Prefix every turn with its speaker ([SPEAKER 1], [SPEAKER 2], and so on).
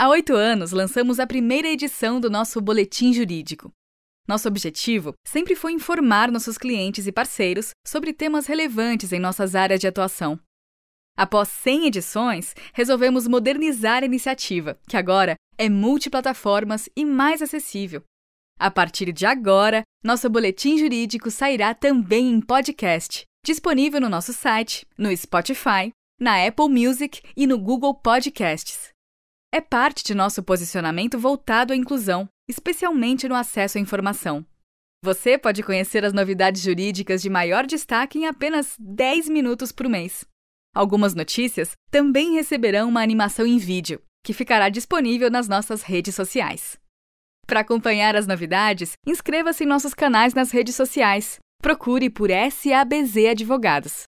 [SPEAKER 1] Há oito anos, lançamos a primeira edição do nosso Boletim Jurídico. Nosso objetivo sempre foi informar nossos clientes e parceiros sobre temas relevantes em nossas áreas de atuação. Após 100 edições, resolvemos modernizar a iniciativa, que agora é multiplataformas e mais acessível. A partir de agora, nosso boletim jurídico sairá também em podcast, disponível no nosso site, no Spotify, na Apple Music e no Google Podcasts é parte de nosso posicionamento voltado à inclusão, especialmente no acesso à informação. Você pode conhecer as novidades jurídicas de maior destaque em apenas 10 minutos por mês. Algumas notícias também receberão uma animação em vídeo, que ficará disponível nas nossas redes sociais. Para acompanhar as novidades, inscreva-se em nossos canais nas redes sociais. Procure por SABZ Advogados.